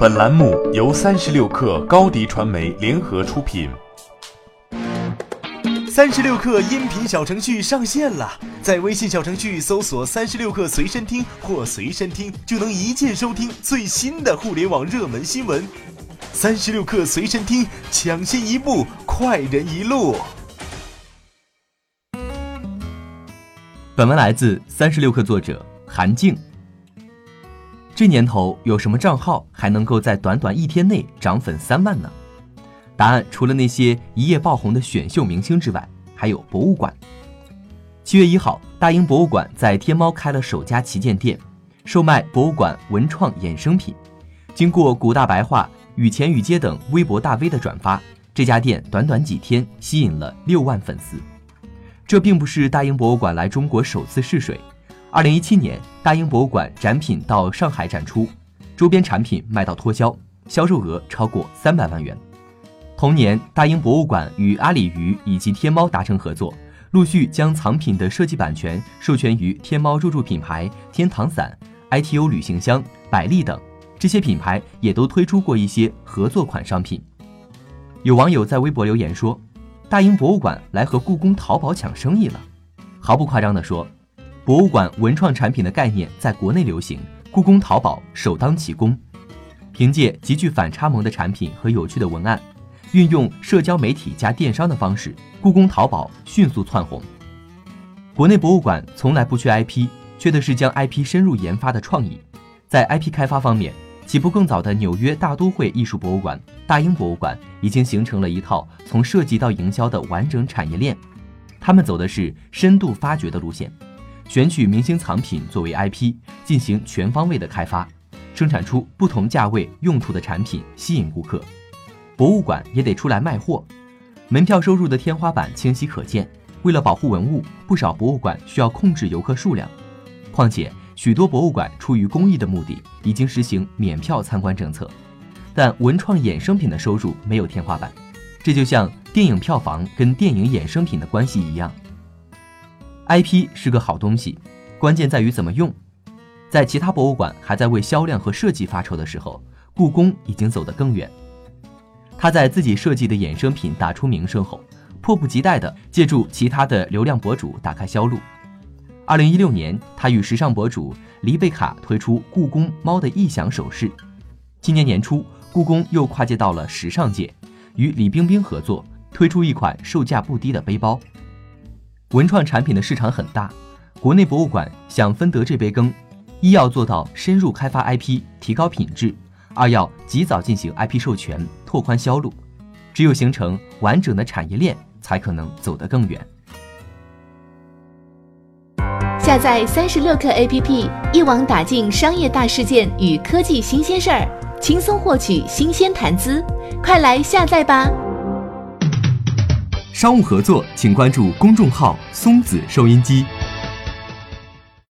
本栏目由三十六氪高低传媒联合出品。三十六氪音频小程序上线了，在微信小程序搜索“三十六氪随身听”或“随身听”，就能一键收听最新的互联网热门新闻。三十六氪随身听，抢先一步，快人一路。本文来自三十六氪作者韩静。这年头有什么账号还能够在短短一天内涨粉三万呢？答案除了那些一夜爆红的选秀明星之外，还有博物馆。七月一号，大英博物馆在天猫开了首家旗舰店，售卖博物馆文创衍生品。经过古大白话、雨前雨街等微博大 V 的转发，这家店短短几天吸引了六万粉丝。这并不是大英博物馆来中国首次试水。二零一七年，大英博物馆展品到上海展出，周边产品卖到脱销，销售额超过三百万元。同年，大英博物馆与阿里鱼以及天猫达成合作，陆续将藏品的设计版权授权于天猫入驻品牌天堂伞、ITO 旅行箱、百丽等。这些品牌也都推出过一些合作款商品。有网友在微博留言说：“大英博物馆来和故宫淘宝抢生意了。”毫不夸张地说。博物馆文创产品的概念在国内流行，故宫淘宝首当其冲。凭借极具反差萌的产品和有趣的文案，运用社交媒体加电商的方式，故宫淘宝迅速窜红。国内博物馆从来不缺 IP，缺的是将 IP 深入研发的创意。在 IP 开发方面，起步更早的纽约大都会艺术博物馆、大英博物馆已经形成了一套从设计到营销的完整产业链。他们走的是深度发掘的路线。选取明星藏品作为 IP，进行全方位的开发，生产出不同价位用途的产品，吸引顾客。博物馆也得出来卖货，门票收入的天花板清晰可见。为了保护文物，不少博物馆需要控制游客数量。况且，许多博物馆出于公益的目的，已经实行免票参观政策。但文创衍生品的收入没有天花板，这就像电影票房跟电影衍生品的关系一样。IP 是个好东西，关键在于怎么用。在其他博物馆还在为销量和设计发愁的时候，故宫已经走得更远。他在自己设计的衍生品打出名声后，迫不及待地借助其他的流量博主打开销路。二零一六年，他与时尚博主黎贝卡推出故宫猫的异响首饰。今年年初，故宫又跨界到了时尚界，与李冰冰合作推出一款售价不低的背包。文创产品的市场很大，国内博物馆想分得这杯羹，一要做到深入开发 IP，提高品质；二要及早进行 IP 授权，拓宽销路。只有形成完整的产业链，才可能走得更远。下载三十六克 APP，一网打尽商业大事件与科技新鲜事儿，轻松获取新鲜谈资。快来下载吧！商务合作，请关注公众号“松子收音机”。